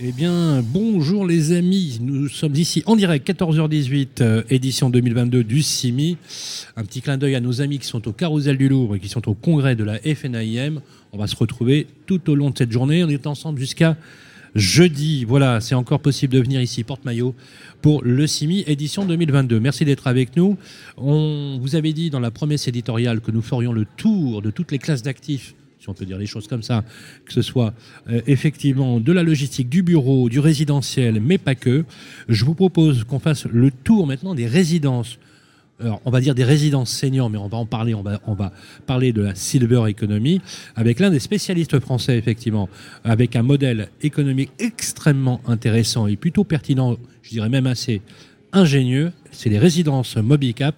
Eh bien, bonjour les amis. Nous sommes ici en direct, 14h18, euh, édition 2022 du CIMI. Un petit clin d'œil à nos amis qui sont au Carousel du Louvre et qui sont au congrès de la FNAIM. On va se retrouver tout au long de cette journée. On est ensemble jusqu'à jeudi. Voilà, c'est encore possible de venir ici, porte-maillot, pour le CIMI édition 2022. Merci d'être avec nous. On vous avait dit dans la promesse éditoriale que nous ferions le tour de toutes les classes d'actifs on peut dire les choses comme ça, que ce soit euh, effectivement de la logistique, du bureau, du résidentiel, mais pas que. Je vous propose qu'on fasse le tour maintenant des résidences. Alors, on va dire des résidences seniors, mais on va en parler. On va, on va parler de la silver economy avec l'un des spécialistes français, effectivement, avec un modèle économique extrêmement intéressant et plutôt pertinent, je dirais même assez ingénieux. C'est les résidences Mobicap,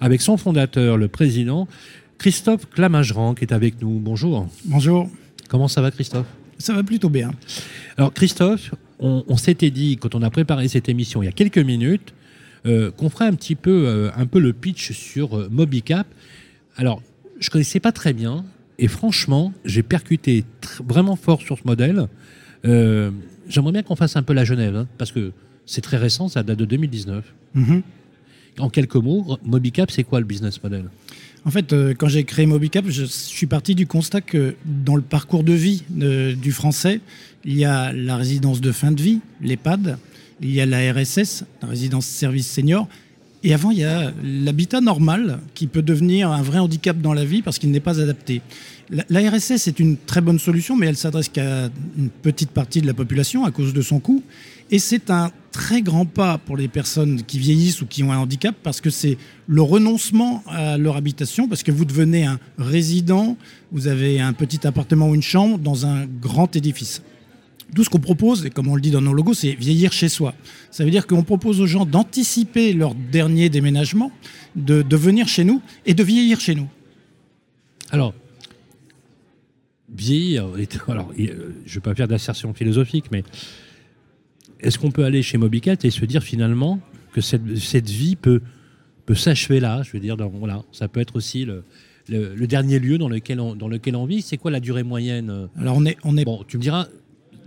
avec son fondateur, le président, Christophe Clamageran qui est avec nous. Bonjour. Bonjour. Comment ça va Christophe? Ça va plutôt bien. Alors Christophe, on, s'était dit quand on a préparé cette émission il y a quelques minutes euh, qu'on ferait un petit peu, euh, un peu le pitch sur euh, Mobicap. Alors je connaissais pas très bien et franchement j'ai percuté vraiment fort sur ce modèle. J'aimerais bien qu'on fasse un peu la Genève hein, parce que c'est très récent, ça date de 2019. Mm-hmm. En quelques mots, Mobicap, c'est quoi le business model? En fait, euh, quand j'ai créé Mobicap, je suis parti du constat que dans le parcours de vie du français, il y a la résidence de fin de vie, l'EHPAD, il y a la RSS, la résidence service senior, et avant, il y a l'habitat normal qui peut devenir un vrai handicap dans la vie parce qu'il n'est pas adapté. La, RSS est une très bonne solution, mais elle s'adresse qu'à une petite partie de la population à cause de son coût. Et c'est un très grand pas pour les personnes qui vieillissent ou qui ont un handicap parce que c'est le renoncement à leur habitation, parce que vous devenez un résident, vous avez un petit appartement ou une chambre dans un grand édifice. Tout ce qu'on propose, et comme on le dit dans nos logos, c'est vieillir chez soi. Ça veut dire qu'on propose aux gens d'anticiper leur dernier déménagement, de, de venir chez nous et de vieillir chez nous. Alors, vieillir, alors, je ne vais pas faire d'assertion philosophique, mais est-ce qu'on peut aller chez Mobicat et se dire finalement que cette, cette vie peut, peut s'achever là Je veux dire, voilà, ça peut être aussi le, le, dernier lieu dans lequel on, dans lequel on vit. C'est quoi la durée moyenne? Alors on est, on est... Bon, tu me diras,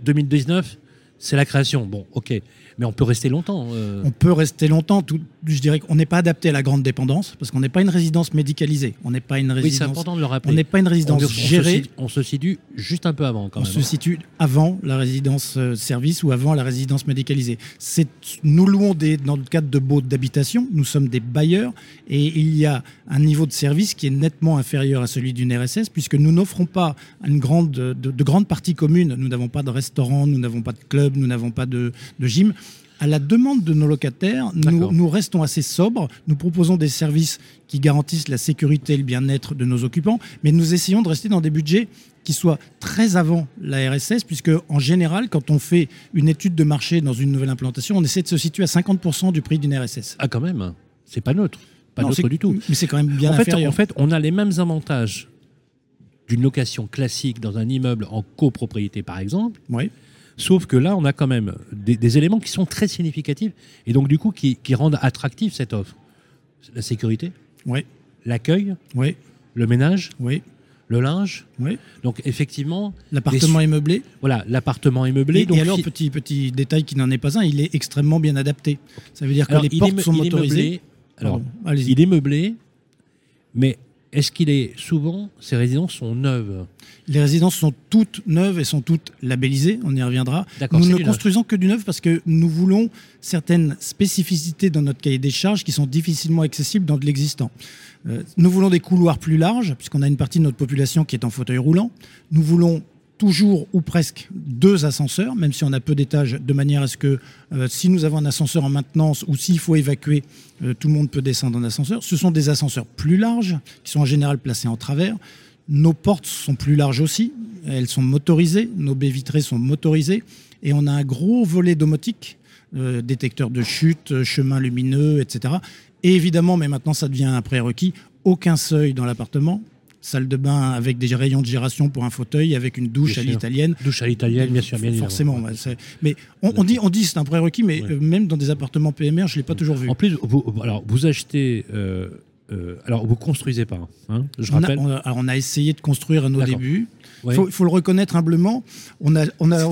2019, c'est la création. Bon, ok. Mais on peut rester longtemps. Euh. On peut rester longtemps. Tout, je dirais qu'on n'est pas adapté à la grande dépendance parce qu'on n'est pas une résidence médicalisée. On n'est pas une résidence. Oui, c'est important de le rappeler. On n'est pas une résidence gérée. On se, situe juste un peu avant, quand on même. On se situe avant la résidence euh, service ou avant la résidence médicalisée. C'est nous louons des, dans le cadre de baux d'habitation. Nous sommes des bailleurs et il y a un niveau de service qui est nettement inférieur à celui d'une RSS puisque nous n'offrons pas une grande, de, de grandes parties communes. Nous n'avons pas de restaurant, nous n'avons pas de club, nous n'avons pas de, de gym à la demande de nos locataires, nous, restons assez sobres. Nous proposons des services qui garantissent la sécurité et le bien-être de nos occupants, mais nous essayons de rester dans des budgets qui soient très avant la RSS, puisque en général, quand on fait une étude de marché dans une nouvelle implantation, on essaie de se situer à 50% du prix d'une RSS. Ah, quand même C'est pas neutre. Pas neutre du tout. Mais c'est quand même bien en inférieur. Fait, en fait, on a les mêmes avantages d'une location classique dans un immeuble en copropriété, par exemple. Oui Sauf que là, on a quand même des, éléments qui sont très significatifs et donc du coup qui, rendent attractive cette offre. La sécurité, oui. l'accueil, oui. le ménage, oui. le linge. Oui. Donc effectivement, l'appartement est meublé. Voilà, l'appartement est meublé. Et, donc, alors petit petit détail qui n'en est pas un, il est extrêmement bien adapté. Ça veut dire que les portes sont motorisées. alors, il est meublé, mais est-ce qu'il est souvent, ces résidences sont neuves Les résidences sont toutes neuves et sont toutes labellisées, on y reviendra. Nous ne construisons que du neuf parce que nous voulons certaines spécificités dans notre cahier des charges qui sont difficilement accessibles dans de l'existant. Euh, nous voulons des couloirs plus larges, puisqu'on a une partie de notre population qui est en fauteuil roulant. Nous voulons toujours ou presque deux ascenseurs, même si on a peu d'étages, de manière à ce que euh, si nous avons un ascenseur en maintenance ou s'il faut évacuer, euh, tout le monde peut descendre en ascenseur. Ce sont des ascenseurs plus larges, qui sont en général placés en travers. Nos portes sont plus larges aussi, elles sont motorisées, nos baies vitrées sont motorisées, et on a un gros volet domotique, euh, détecteur de chute, chemin lumineux, etc. Et évidemment, mais maintenant ça devient un prérequis, aucun seuil dans l'appartement, salle de bain avec des rayons de gération pour un fauteuil, avec une douche à l'italienne. Douche à l'italienne, bien sûr, bien Forcément. mais on, dit, on dit c'est un prérequis, mais euh, même dans des appartements PMR, je ne l'ai pas toujours vu. En plus, vous, alors, vous achetez euh, alors, vous construisez pas, hein, je rappelle. On a, on a, essayé de construire à nos débuts. Il faut, le reconnaître humblement. On a, on a,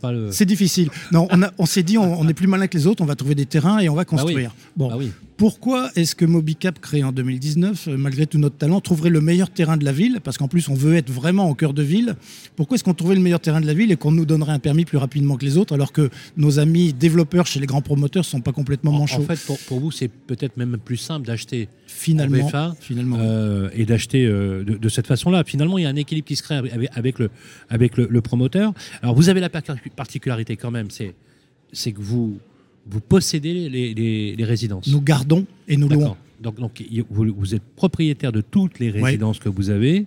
pas le. C'est difficile. Non, on, on s'est dit, on, est plus malin que les autres, on va trouver des terrains et on va bah construire. Bon, bah oui. Pourquoi est-ce que Mobicap, créé en 2019, euh, malgré tout notre talent, trouverait le meilleur terrain de la ville? Parce qu'en plus, on veut être vraiment au cœur de ville. Pourquoi est-ce qu'on trouverait le meilleur terrain de la ville et qu'on nous donnerait un permis plus rapidement que les autres, alors que nos amis développeurs chez les grands promoteurs ne sont pas complètement manchots En fait, pour, vous, c'est peut-être même plus simple d'acheter finalement, finalement euh, et d'acheter euh, de, cette façon-là. Finalement, il y a un équilibre qui se crée avec, le, avec le, promoteur. Alors, vous avez la particularité quand même, c'est que vous vous possédez les, résidences. Nous gardons et nous louons. Donc, donc vous, êtes propriétaire de toutes les résidences que vous avez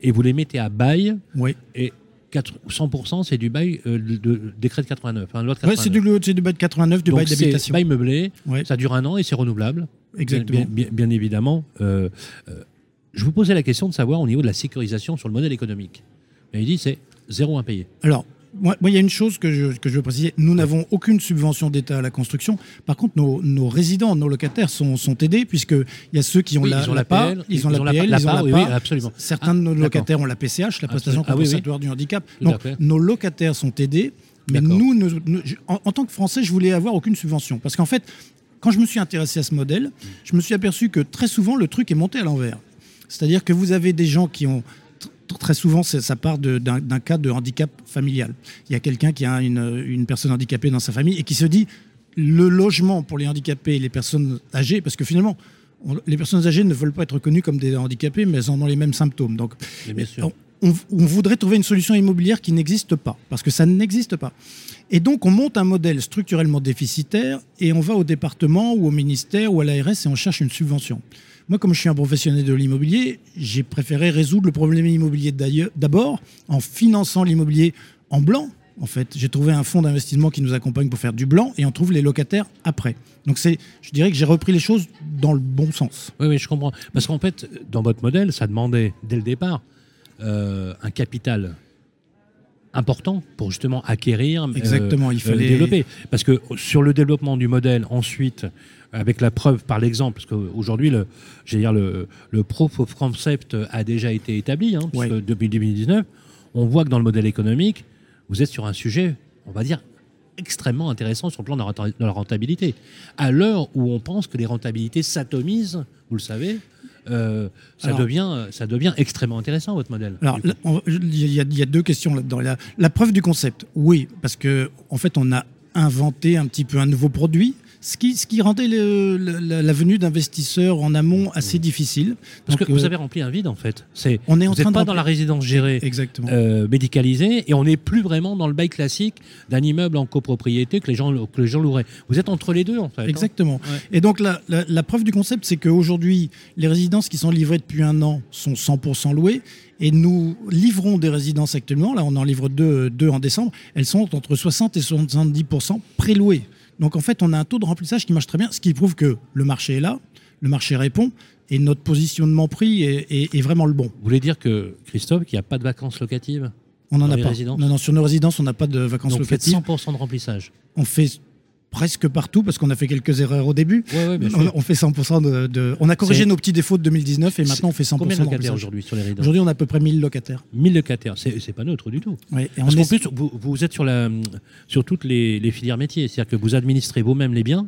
et vous les mettez à bail. Oui. Et 100% c'est du bail euh, de, décret de 89. Oui, c'est du, du, bail de 89, du bail d'habitation. bail meublé, ça dure un an et c'est renouvelable. Exactement. Bien, évidemment. Euh, euh, je vous posais la question de savoir au niveau de la sécurisation sur le modèle économique. Et il dit c'est zéro impayé. Alors, moi, il y a une chose que je, que je veux préciser. Nous n'avons aucune subvention d'État à la construction. Par contre, nos, nos, résidents, nos locataires sont, sont aidés, puisqu'il y a ceux qui ont la, ils ont la PL, ils ont la PL, ils ont la oui, absolument. Certains de nos ah, locataires ont la PCH, la prestation ah, compensatoire du handicap. Donc, nos locataires sont aidés. Mais nous, en, en, tant que Français, je voulais avoir aucune subvention. Parce qu'en fait, quand je me suis intéressé à ce modèle, je me suis aperçu que très souvent, le truc est monté à l'envers. C'est-à-dire que vous avez des gens qui ont très souvent, ça part d'un cas de handicap familial. Il y a quelqu'un qui a une, personne handicapée dans sa famille et qui se dit le logement pour les handicapés et les personnes âgées, parce que finalement, les personnes âgées ne veulent pas être reconnues comme des handicapés, mais elles en ont les mêmes symptômes. Donc, On, voudrait trouver une solution immobilière qui n'existe pas, parce que ça n'existe pas. Et donc, on monte un modèle structurellement déficitaire et on va au département ou au ministère ou à l'ARS et on cherche une subvention. Moi, comme je suis un professionnel de l'immobilier, j'ai préféré résoudre le problème immobilier d'abord en finançant l'immobilier en blanc. En fait, j'ai trouvé un fonds d'investissement qui nous accompagne pour faire du blanc et on trouve les locataires après. Donc je dirais que j'ai repris les choses dans le bon sens. Oui, oui, je comprends. Parce qu'en fait, dans votre modèle, ça demandait dès le départ euh, un capital important pour justement acquérir, euh, Exactement, il fallait... développer. Parce que sur le développement du modèle, ensuite, avec la preuve par l'exemple, parce qu'aujourd'hui, le, dire, le, le proof of concept a déjà été établi, hein, depuis 2019, on voit que dans le modèle économique, vous êtes sur un sujet, on va dire, extrêmement intéressant sur le plan de la rentabilité. À l'heure où on pense que les rentabilités s'atomisent, vous le savez, euh, ça, devient, ça devient extrêmement intéressant, votre modèle. Alors, il y, a deux questions là-dedans. La, la, preuve du concept, oui, parce qu'en en fait, on a inventé un petit peu un nouveau produit ce qui, ce qui rendait la, venue d'investisseurs en amont assez difficile. Parce que vous euh, avez rempli un vide en fait. C'est, on est en train pas dans la résidence gérée, Exactement. Euh, médicalisée, et on n'est plus vraiment dans le bail classique d'un immeuble en copropriété que les gens, que les gens loueraient. Vous êtes entre les deux en fait. Hein. Exactement. Et donc la, la, preuve du concept, c'est qu'aujourd'hui, les résidences qui sont livrées depuis un an sont 100% louées. Et nous livrons des résidences actuellement, là on en livre deux, deux en décembre, elles sont entre 60 et 70% prélouées. Donc en fait, on a un taux de remplissage qui marche très bien, ce qui prouve que le marché est là, le marché répond, et notre positionnement prix est, vraiment le bon. Vous voulez dire que, Christophe, qu'il n'y a pas de vacances locatives On n'en a pas. Non, non, sur nos résidences, on n'a pas de vacances Donc locatives. Vous faites 100% de remplissage On fait presque partout parce qu'on a fait quelques erreurs au début. on, fait 100% de, On a corrigé nos petits défauts de 2019 et maintenant on fait 100% Combien de locataires aujourd'hui sur les rideaux Aujourd'hui, on a à peu près 1000 locataires. 1000 locataires, c'est pas neutre du tout. et parce qu'en plus, vous, vous, êtes sur, la, sur toutes les, les filières métiers, c'est-à-dire que vous administrez vous-même les biens,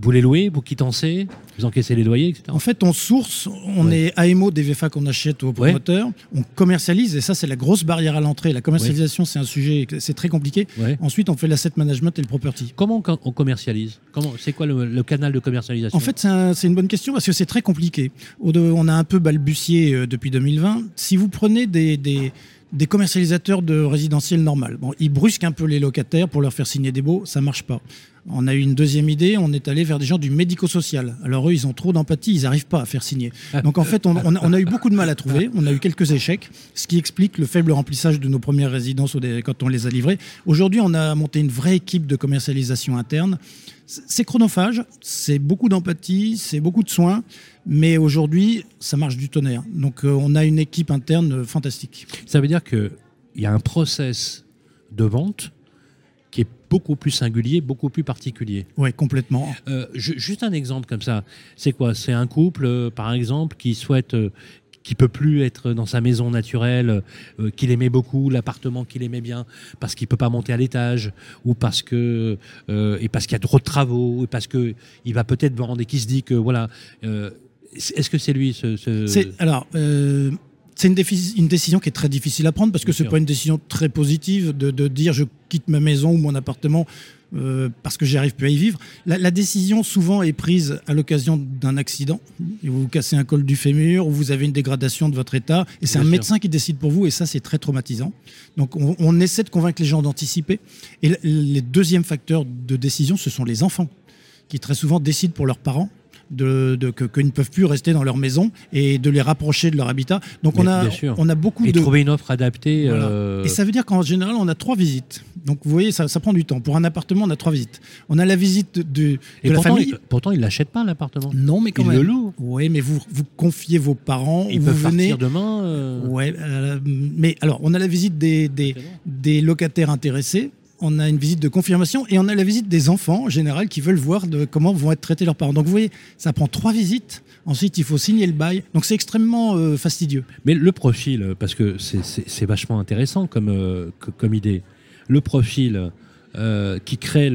vous les louez, vous quittancez, vous encaissez les loyers, etc. En fait, on source, on est AMO des VFA qu'on achète aux promoteurs, on commercialise, et ça, c'est la grosse barrière à l'entrée. La commercialisation, c'est un sujet, c'est très compliqué. Ensuite, on fait l'asset management et le property. Comment on commercialise? C'est quoi le, canal de commercialisation? En fait, c'est une bonne question parce que c'est très compliqué. On a un peu balbutié euh, depuis 2020. Si vous prenez des, des des commercialisateurs de résidentiel normal. Bon, ils brusquent un peu les locataires pour leur faire signer des baux, ça marche pas. On a eu une deuxième idée, on est allé vers des gens du médico-social. Alors eux, ils ont trop d'empathie, ils n'arrivent pas à faire signer. Donc en fait, on, a, eu beaucoup de mal à trouver, on a eu quelques échecs, ce qui explique le faible remplissage de nos premières résidences quand on les a livrées. Aujourd'hui, on a monté une vraie équipe de commercialisation interne. C'est chronophage, c'est beaucoup d'empathie, c'est beaucoup de soins, mais aujourd'hui, ça marche du tonnerre. Donc euh, on a une équipe interne fantastique. Ça veut dire qu'il y a un process de vente beaucoup plus singulier, beaucoup plus particulier. Oui, complètement. Euh, juste un exemple comme ça. C'est quoi? C'est un couple, euh, par exemple, qui souhaite, euh, qui peut plus être dans sa maison naturelle, qu'il aimait beaucoup, l'appartement qu'il aimait bien, parce qu'il peut pas monter à l'étage, ou parce que et parce qu'il y a trop de travaux, et parce que il va peut-être vendre et qu'il se dit que voilà. Est-ce que c'est lui ce, C'est alors c'est une, une, décision qui est très difficile à prendre parce que ce n'est pas une décision très positive de, dire je quitte ma maison ou mon appartement euh, parce que j'arrive plus à y vivre. La, décision souvent est prise à l'occasion d'un accident. vous vous cassez un col du fémur ou vous avez une dégradation de votre état et c'est un médecin qui décide pour vous et ça c'est très traumatisant. Donc on, on, essaie de convaincre les gens d'anticiper. Et les deuxièmes facteurs de décision ce sont les enfants qui très souvent décident pour leurs parents de, de qu'ils ne peuvent plus rester dans leur maison et de les rapprocher de leur habitat. Donc on a, on a beaucoup et de... trouver une offre adaptée. Euh, et ça veut dire qu'en général, on a trois visites. Donc vous voyez, ça, prend du temps. Pour un appartement, on a trois visites. On a la visite de, et la famille. Il, pourtant, il l'achète pas l'appartement. Non, mais quand il même. le loue. Oui, mais vous, vous confiez vos parents. Ils vous peuvent venez... partir demain. Euh... Ouais, euh, mais alors, on a la visite des, des, des locataires intéressés on a une visite de confirmation et on a la visite des enfants en général qui veulent voir de comment vont être traités leurs parents. Donc vous voyez, ça prend trois visites. Ensuite, il faut signer le bail. Donc c'est extrêmement euh, fastidieux. Mais le profil, parce que c'est vachement intéressant comme, euh, comme idée, le profil euh, qui crée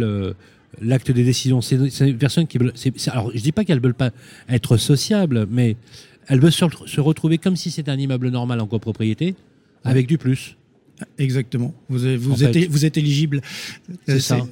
l'acte des décisions, c'est une personne qui alors je dis pas qu'elles veulent pas être sociables, mais elles veulent se, se retrouver comme si c'était un immeuble normal en copropriété, avec du plus. Exactement. Vous, êtes, vous êtes éligible. C'est ça.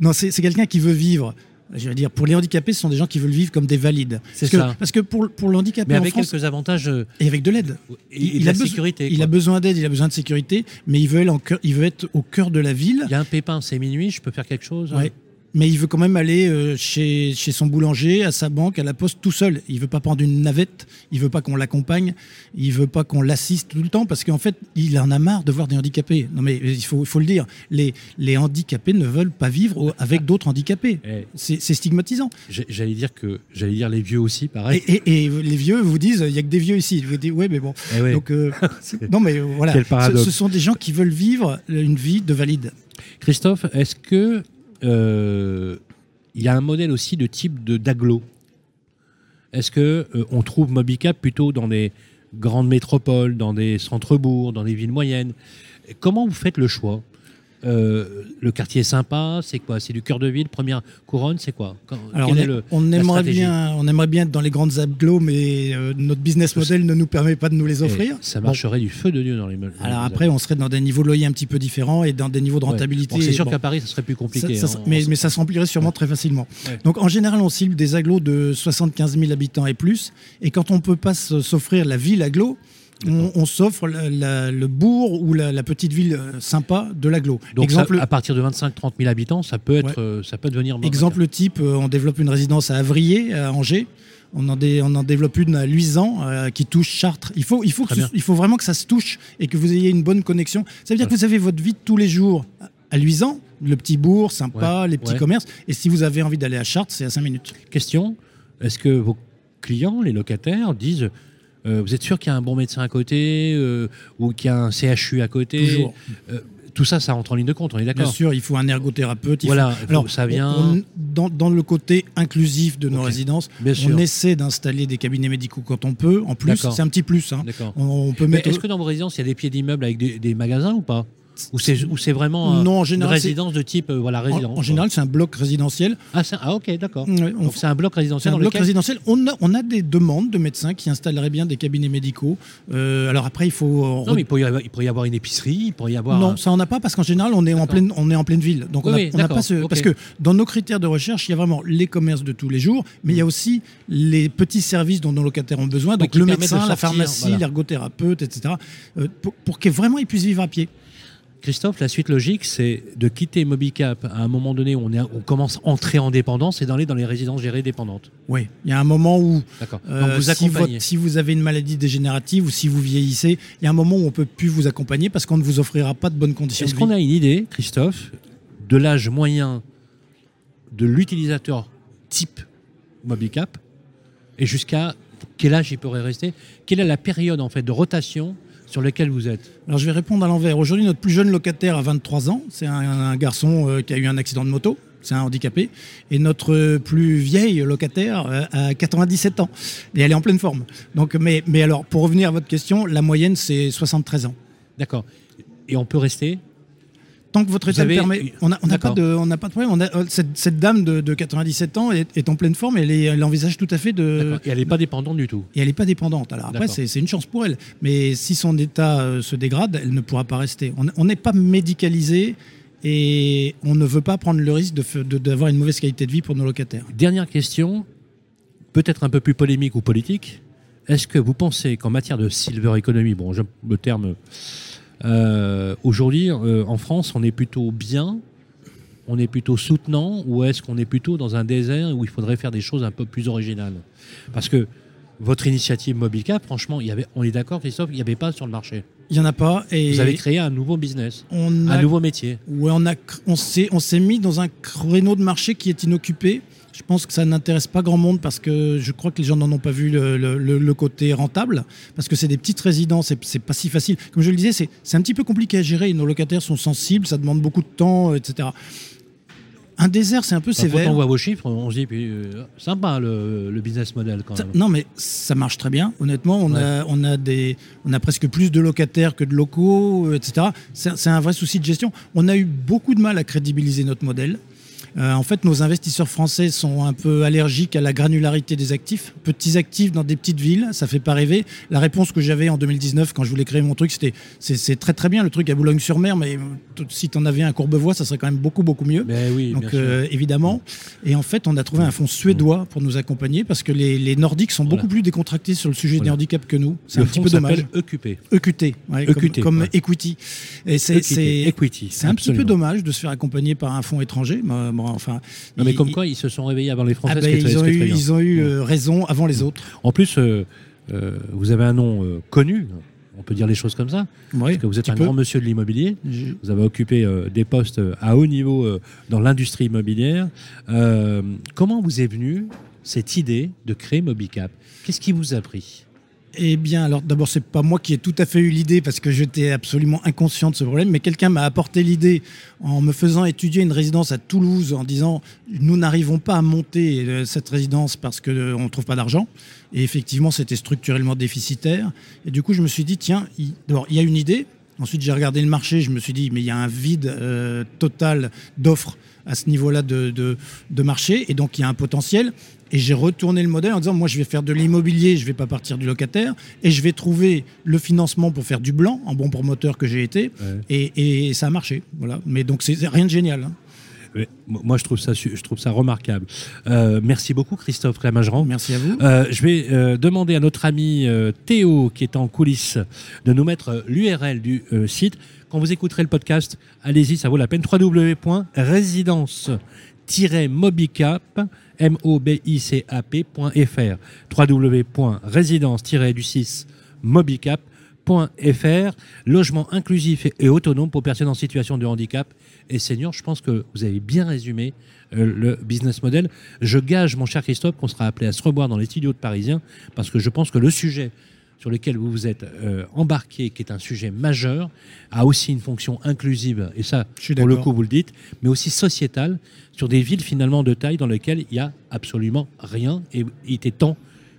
Non, c'est quelqu'un qui veut vivre. Je veux dire, pour les handicapés, ce sont des gens qui veulent vivre comme des valides. C'est ça. parce que pour, pour le handicapé mais avec quelques avantages. Euh, et avec de l'aide. Il, il, a sécurité. Il a besoin d'aide, il a besoin de sécurité, mais il veut, il veut être au cœur de la ville. Il y a un pépin, c'est minuit, je peux faire quelque chose. Ouais mais il veut quand même aller euh, chez, chez son boulanger, à sa banque, à la poste tout seul. Il veut pas prendre une navette, il veut pas qu'on l'accompagne, il veut pas qu'on l'assiste tout le temps parce qu'en fait, il en a marre de voir des handicapés. Non mais il faut, faut le dire, les, les handicapés ne veulent pas vivre avec d'autres handicapés. Eh. C'est stigmatisant. J'allais dire que j'allais dire les vieux aussi, pareil. Et, et, les vieux vous disent, il y a que des vieux ici. Vous dites, ouais, mais bon. Eh Donc euh, non mais voilà, ce, ce sont des gens qui veulent vivre une vie de valide. Christophe, est-ce que euh, il y a un modèle aussi de type de d'aglo. Est-ce que euh, on trouve Mobicap plutôt dans des grandes métropoles, dans des centres-bourgs, dans des villes moyennes? Comment vous faites le choix? Euh, le quartier est sympa, c'est quoi? C'est du cœur de ville, première couronne, c'est quoi? Alors on, aimerait bien, on aimerait bien être dans les grandes agglos, mais euh, notre business model ne nous permet pas de nous les offrir. ça marcherait du feu de Dieu dans les meubles. Alors après, on serait dans des niveaux de loyer un petit peu différents et dans des niveaux de rentabilité. c'est sûr qu'à Paris, ça serait plus compliqué. Hein, mais, mais, ça se remplirait sûrement très facilement. Donc en général, on cible des agglos de 75 000 habitants et plus. Et quand on peut pas s'offrir la ville agglo, on, s'offre le bourg ou la, petite ville euh, sympa de l'agglo. Donc exemple, à partir de 25-30 000 habitants, ça peut, être, euh, ça peut devenir... Exemple type, euh, on développe une résidence à Avrier, à Angers. On en, on en développe une à Luisan qui touche Chartres. Il faut, il, faut il faut vraiment que ça se touche et que vous ayez une bonne connexion. Ça veut dire que vous avez votre vie de tous les jours à Luisan, le petit bourg sympa, les petits commerces. Et si vous avez envie d'aller à Chartres, c'est à 5 minutes. Question, est-ce que vos clients, les locataires, disent vous êtes sûr qu'il y a un bon médecin à côté euh, ou qu'il y a un CHU à côté Toujours. Euh, tout ça, ça rentre en ligne de compte, on est d'accord Bien sûr, il faut un ergothérapeute. voilà, alors ça vient. dans, le côté inclusif de nos résidences, on essaie d'installer des cabinets médicaux quand on peut. En plus, c'est un petit plus. Hein. On, peut mettre. Est-ce que dans vos résidences, il y a des pieds d'immeubles avec des magasins ou pas? Ou c'est vraiment non, en général, une résidence de type euh, voilà résidence En, général, c'est un bloc résidentiel. Ah, ah ok, d'accord. Donc c'est un bloc résidentiel. Un bloc résidentiel. On a, on a des demandes de médecins qui installeraient bien des cabinets médicaux. Euh, alors après, il faut. Non, mais il pourrait, y avoir, il pourrait y avoir une épicerie, il pourrait y avoir. Non, ça on n'a pas parce qu'en général, on est en pleine, on est en pleine ville. Donc on n'a pas ce, parce que dans nos critères de recherche, il y a vraiment les commerces de tous les jours, mais il y a aussi les petits services dont nos locataires ont besoin. Donc, le médecin, la pharmacie, l'ergothérapeute, etc. Euh, pour, pour qu'ils vraiment ils puissent vivre à pied. Christophe, la suite logique, c'est de quitter Mobicap à un moment donné où on, est, on commence à entrer en dépendance et d'aller dans les résidences gérées dépendantes. Oui, il y a un moment où euh, vous si, si, vous avez une maladie dégénérative ou si vous vieillissez, il y a un moment où on ne peut plus vous accompagner parce qu'on ne vous offrira pas de bonnes conditions. Est-ce qu'on a une idée, Christophe, de l'âge moyen de l'utilisateur type Mobicap et jusqu'à quel âge il pourrait rester? Quelle est la période en fait de rotation sur lesquels vous êtes Alors je vais répondre à l'envers. Aujourd'hui, notre plus jeune locataire a 23 ans. C'est un, garçon euh, qui a eu un accident de moto. C'est un handicapé. Et notre plus vieille locataire euh, a 97 ans. Et elle est en pleine forme. Donc, mais, mais alors, pour revenir à votre question, la moyenne, c'est 73 ans. D'accord. Et on peut rester tant que votre état le permet. On n'a pas, de, pas de problème. On a, euh, cette, dame de, 97 ans est, en pleine forme et elle, envisage tout à fait de. Et elle n'est pas dépendante du tout. Et elle n'est pas dépendante. Alors après, c'est une chance pour elle. Mais si son état euh, se dégrade, elle ne pourra pas rester. On n'est pas médicalisé et on ne veut pas prendre le risque d'avoir une mauvaise qualité de vie pour nos locataires. Dernière question, peut-être un peu plus polémique ou politique. Est-ce que vous pensez qu'en matière de silver economy, bon, le terme aujourd'hui, euh, en France, on est plutôt bien, on est plutôt soutenant, ou est-ce qu'on est plutôt dans un désert où il faudrait faire des choses un peu plus originales? Parce que votre initiative Mobilcap, franchement, il y avait, on est d'accord, Christophe, il n'y avait pas sur le marché. Il n'y en a pas. Et Vous avez créé un nouveau business, un nouveau métier. On s'est mis dans un créneau de marché qui est inoccupé. Je pense que ça n'intéresse pas grand monde parce que je crois que les gens n'en ont pas vu le, côté rentable, parce que c'est des petites résidences et c'est pas si facile. Comme je le disais, c'est un petit peu compliqué à gérer. Nos locataires sont sensibles, ça demande beaucoup de temps, etc. Un désert, c'est un peu sévère. Quand on voit vos chiffres, on se dit, puis, euh, sympa le, business model quand même. Non, mais ça marche très bien. Honnêtement, on, a, on, a des, on a presque plus de locataires que de locaux, etc. C'est un vrai souci de gestion. On a eu beaucoup de mal à crédibiliser notre modèle. Euh, en fait, nos investisseurs français sont un peu allergiques à la granularité des actifs. Petits actifs dans des petites villes, ça fait pas rêver. La réponse que j'avais en 2019 quand je voulais créer mon truc, c'était c'est très très bien le truc à Boulogne-sur-Mer, mais si tu en avais un Courbevoie, ça serait quand même beaucoup beaucoup mieux. Ben oui, Donc euh, évidemment. Et en fait, on a trouvé un fonds suédois pour nous accompagner parce que les, Nordiques sont beaucoup plus décontractés sur le sujet des handicaps que nous. C'est un petit peu dommage. EQP. EQT, comme, Equity. Et c'est un petit peu dommage de se faire accompagner par un fonds étranger enfin. Non, mais comme quoi, ils se sont réveillés avant les Français. Ah ben, ils, ont eu, ils, ont eu, euh, raison avant les autres. En plus, euh, euh, vous avez un nom connu. On peut dire les choses comme ça. parce que vous êtes un grand monsieur de l'immobilier. Vous avez occupé des postes à haut niveau dans l'industrie immobilière. comment vous est venue cette idée de créer Mobicap? Qu'est-ce qui vous a pris? Eh bien, alors d'abord, c'est pas moi qui ai tout à fait eu l'idée parce que j'étais absolument inconscient de ce problème, mais quelqu'un m'a apporté l'idée en me faisant étudier une résidence à Toulouse en disant nous n'arrivons pas à monter euh, cette résidence parce qu'on euh, ne trouve pas d'argent. Et effectivement, c'était structurellement déficitaire. Et du coup, je me suis dit tiens, d'abord, il y a une idée. Ensuite, j'ai regardé le marché, je me suis dit mais il y a un vide euh, total d'offres à ce niveau-là de, de, marché, et donc il y a un potentiel. Et j'ai retourné le modèle en disant, moi je vais faire de l'immobilier, je ne vais pas partir du locataire, et je vais trouver le financement pour faire du blanc, en bon promoteur que j'ai été, et, et, ça a marché. Voilà. Mais donc c'est rien de génial. Hein. Moi, je trouve ça, je trouve ça remarquable. Euh, merci beaucoup, Christophe Clamageran. Merci à vous. Euh, je vais euh, demander à notre ami Théo, qui est en coulisses, de nous mettre l'URL du site. Quand vous écouterez le podcast, allez-y, ça vaut la peine. www.résidence-mobicap.fr www.résidence-du6mobicap.fr Logement inclusif et autonome pour personnes en situation de handicap et seniors. Je pense que vous avez bien résumé euh, le business model. Je gage, mon cher Christophe, qu'on sera appelé à se revoir dans les studios de Parisien parce que je pense que le sujet sur lequel vous vous êtes euh, embarqué, qui est un sujet majeur, a aussi une fonction inclusive, et ça, pour le coup, vous le dites, mais aussi sociétale, sur des villes finalement de taille dans lesquelles il n'y a absolument rien, et il était temps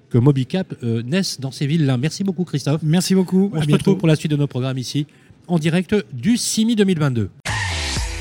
que Mobicap euh, naisse dans ces villes-là. Merci beaucoup, Christophe. Merci beaucoup. On se retrouve pour la suite de nos programmes ici, en direct du CIMI 2022.